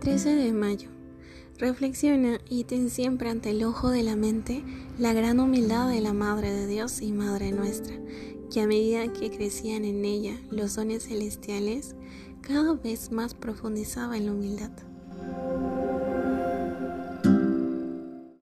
13 de mayo. Reflexiona y ten siempre ante el ojo de la mente la gran humildad de la Madre de Dios y Madre nuestra, que a medida que crecían en ella los dones celestiales, cada vez más profundizaba en la humildad.